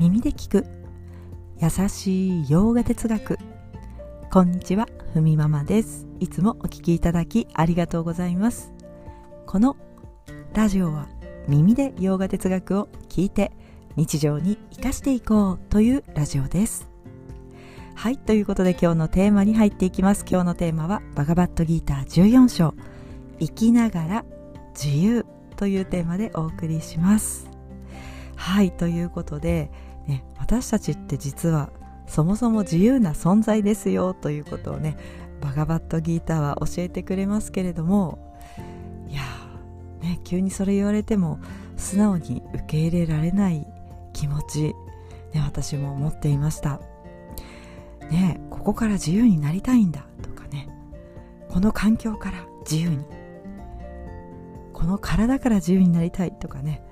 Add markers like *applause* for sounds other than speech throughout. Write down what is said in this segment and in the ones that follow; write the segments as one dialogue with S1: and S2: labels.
S1: 耳で聞く。優しい洋画哲学。こんにちはふみママです。いつもお聞きいただきありがとうございます。このラジオは耳で洋画哲学を聞いて日常に生かしていこうというラジオです。はいということで今日のテーマに入っていきます。今日のテーマはバガバットギーター14章。生きながら自由というテーマでお送りします。はいということで、ね、私たちって実はそもそも自由な存在ですよということをねバガバットギーターは教えてくれますけれどもいやね急にそれ言われても素直に受け入れられない気持ち、ね、私も持っていました。ねここから自由になりたいんだとかねこの環境から自由にこの体から自由になりたいとかね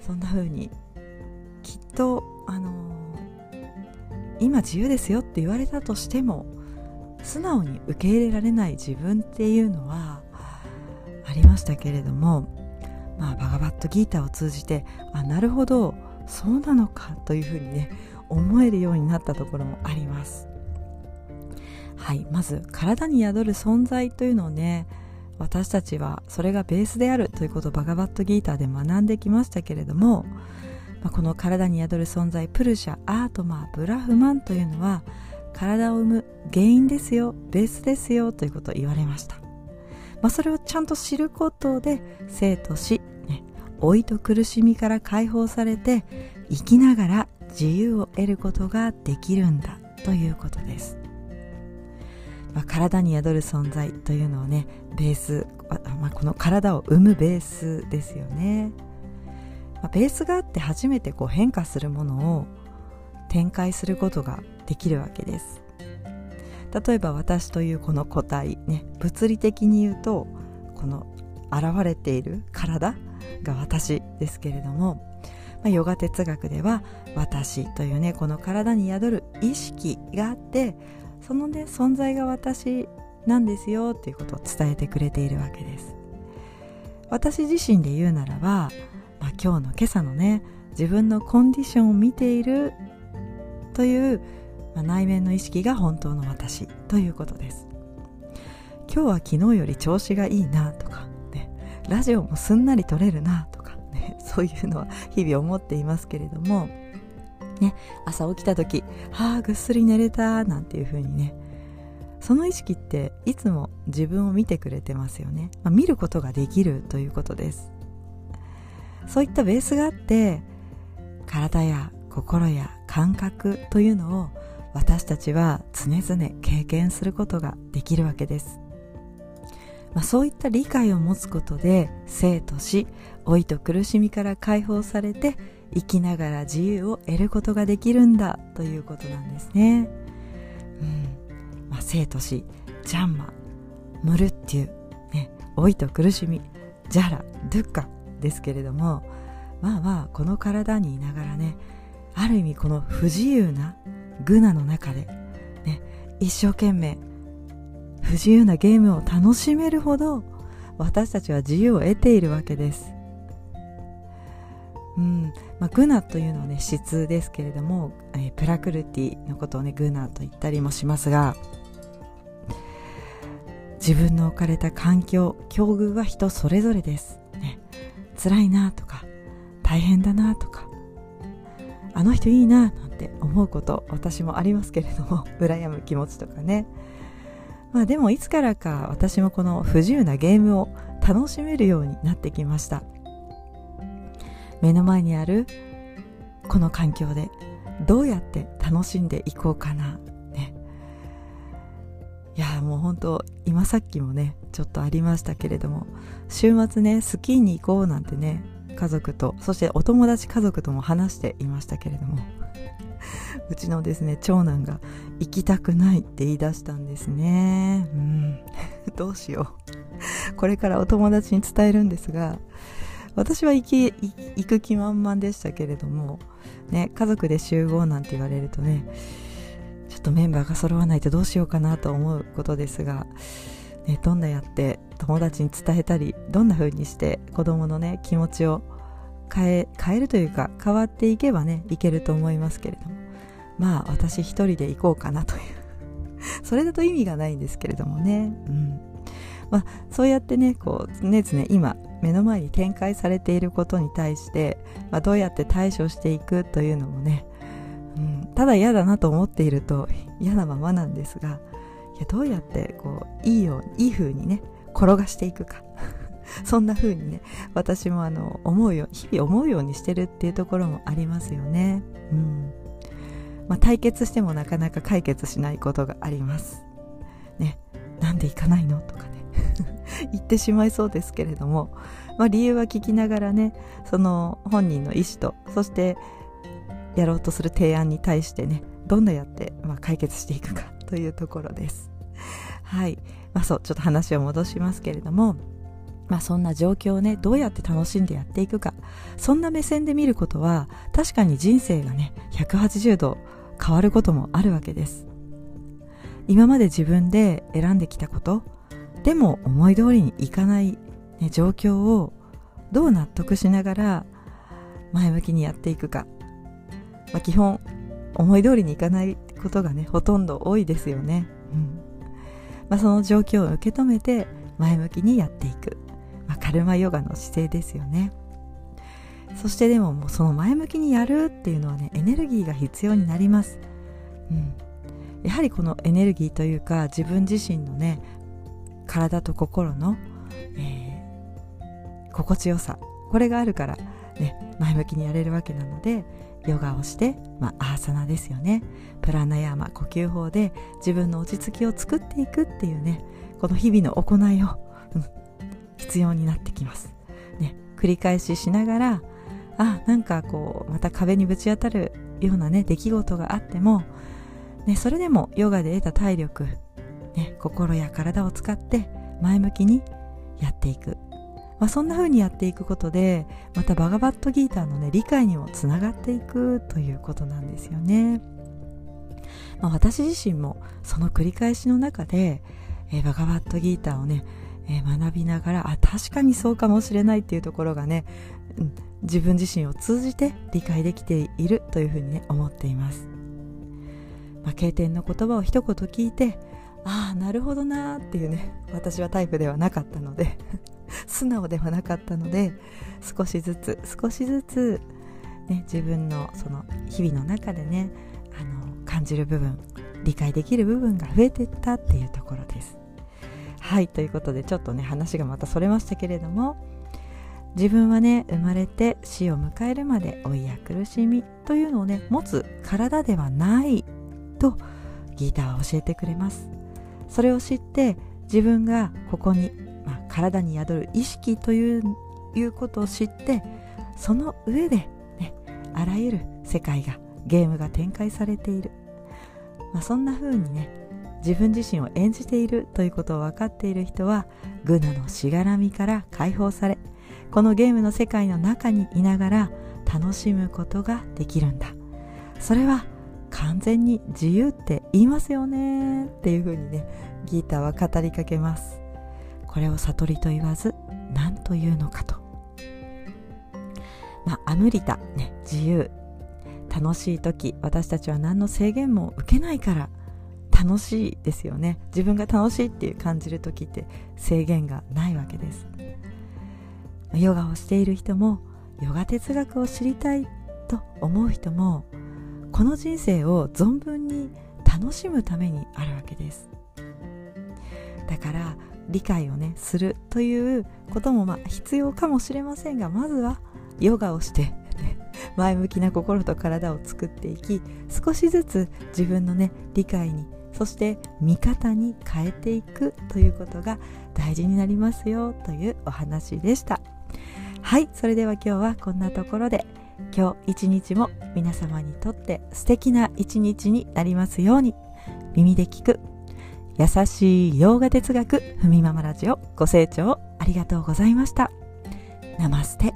S1: そんな風にとあの、今自由ですよって言われたとしても素直に受け入れられない自分っていうのはありましたけれどもまあバガバットギーターを通じてあなるほどそうなのかというふうにね思えるようになったところもあります。はいまず体に宿る存在というのをね私たちはそれがベースであるということをバガバットギーターで学んできましたけれども、まあ、この体に宿る存在プルシャアートマーブラフマンというのは体を生む原因ですよベースですよということを言われました、まあ、それをちゃんと知ることで生と死、ね、老いと苦しみから解放されて生きながら自由を得ることができるんだということです。まあ、体に宿る存在というのをねベース、まあ、この体を生むベースですよね、ベースがあって初めてこう変化するものを展開することができるわけです。例えば私というこの個体ね物理的に言うとこの現れている体が私ですけれども、まあ、ヨガ哲学では私というねこの体に宿る意識があってそのね存在が私なんですよっていうことを伝えてくれているわけです。私自身で言うならば、今日の今朝のね自分のコンディションを見ているという、まあ、内面の意識が本当の私ということです今日は昨日より調子がいいなとか、ね、ラジオもすんなり撮れるなとか、ね、そういうのは日々思っていますけれどもね、朝起きた時、はあ、ぐっすり寝れた、なんていう風にね、その意識っていつも自分を見てくれてますよね。まあ、見ることができるということです。そういったベースがあって、体や心や感覚というのを私たちは常々経験することができるわけです。まあ、そういった理解を持つことで生と死老いと苦しみから解放されて生きながら自由を得ることができるんだということなんですね。うんまあ、生と死、ジャンマ、ムルッテュ、ね、老いと苦しみ、ジャラ、ドゥッカですけれども、まあまあ、この体にいながらね、ある意味この不自由なグナの中で、ね、一生懸命、不自由なゲームを楽しめるほど、私たちは自由を得ているわけです。うんまあ、グナというのはね質ですけれども、えー、プラクルティのことをねグナと言ったりもしますが自分の置かれた環境境遇は人それぞれです、辛いなとか大変だなとかあの人いいななんて思うこと私もありますけれども *laughs* 羨む気持ちとかね。まあでもいつからか私もこの不自由なゲームを楽しめるようになってきました。目の前にあるこの環境でどうやって楽しんでいこうかな。いやもう本当今さっきもねちょっとありましたけれども週末ねスキーに行こうなんてね家族とそしてお友達家族とも話していましたけれども *laughs* うちのですね長男が行きたくないって言い出したんですね。うん。*laughs* どうしよう。これからお友達に伝えるんですが私は行き行く気満々でしたけれども、ね、家族で集合なんて言われるとねっとメンバーが揃わないとどうしようかなと思うことですが、ね、どんなやって友達に伝えたりどんな風にして子供のね気持ちを変え変えるというか変わっていけばねいけると思いますけれども。まあ私一人で行こうかなという。*laughs* それだと意味がないんですけれどもね。うん。まあ、そうやってねこう常々今目の前に展開されていることに対して、まあ、どうやって対処していくというのもね、ただ嫌だなと思っていると嫌なままなんですがいやどうやってこういいよういい風にね転がしていくか。*laughs* そんな風にね私もあの思うよ日々思うようにしてるっていうところもありますよね。うん。まあ、対決してもなかなか解決しないことがあります。ね、なんで行かないのとかね。*laughs* 言ってしまいそうですけれども、まあ、理由は聞きながらねその本人の意思とそしてやろうとする提案に対してねどんなやって、まあ、解決していくか *laughs* というところです。はい、まあ、そうちょっと話を戻しますけれどもまあそんな状況をね、どうやって楽しんでやっていくか。そんな目線で見ることは、確かに人生がね、180度変わることもあるわけです。今まで自分で選んできたこと、でも思い通りにいかない、ね、状況をどう納得しながら前向きにやっていくか。まあ、基本、思い通りにいかないことがね、ほとんど多いですよね。うん。まあ、その状況を受け止めて前向きにやっていく。まあ、カルマヨガの姿勢ですよねそしてでももうその前向きにやるっていうのはねエネルギーが必要になります、うん、やはりこのエネルギーというか自分自身のね体と心の、えー、心地よさこれがあるからね前向きにやれるわけなのでヨガをして、まあ、アーサナですよねプラナヤーマ呼吸法で自分の落ち着きを作っていくっていうねこの日々の行いを、うん、必要になってきます。ね、繰り返ししながら、あ、なんかこう、また壁にぶち当たるようなね、出来事があっても、ね、それでもヨガで得た体力、ね、心や体を使って前向きにやっていく。まあ、そんな風にやっていくことで、またバガバットギーターのね、理解にもつながっていくということなんですよね。まあ、私自身もその繰り返しの中で、えー、バガバットギーターをね、え学びながらあ確かにそうかもしれないっていうところがね、うん、自分自身を通じて理解できているというふうにね思っています、まあ、経典の言葉を一言聞いてああなるほどなーっていうね私はタイプではなかったので *laughs* 素直ではなかったので少しずつ少しずつ、ね、自分のその日々の中でねあの感じる部分理解できる部分が増えていったっていうところです。はいということでちょっとね話がまたそれましたけれども自分はね生まれて死を迎えるまで老いや苦しみというのをね持つ体ではないとギターは教えてくれます。それを知って自分がここに、まあ、体に宿る意識といういうことを知ってその上で、ね、あらゆる世界がゲームが展開されている、まあ、そんな風にね自分自身を演じているということを分かっている人はグナのしがらみから解放されこのゲームの世界の中にいながら楽しむことができるんだ。それは完全に自由って言いますよねっていうふうにねギーターは語りかけます。これを悟りと言わず何というのかと。まあアムリタね自由。楽しい時私たちは何の制限も受けないから楽しいですよね。自分が楽しいっていう感じる時って制限がないわけです。ヨガをしている人もヨガ哲学を知りたいと思う人もこの人生を存分に楽しむためにあるわけです。だから理解をねするということもまあ必要かもしれませんがまずはヨガをして、前向きな心と体を作っていき少しずつ自分のね理解にそして見方に変えていくということが大事になりますよというお話でした。はいそれでは今日はこんなところで今日一日も皆様にとって素敵な一日になりますように耳で聞く優しい洋画哲学ふみママラジオご清聴ありがとうございました。ナマステ。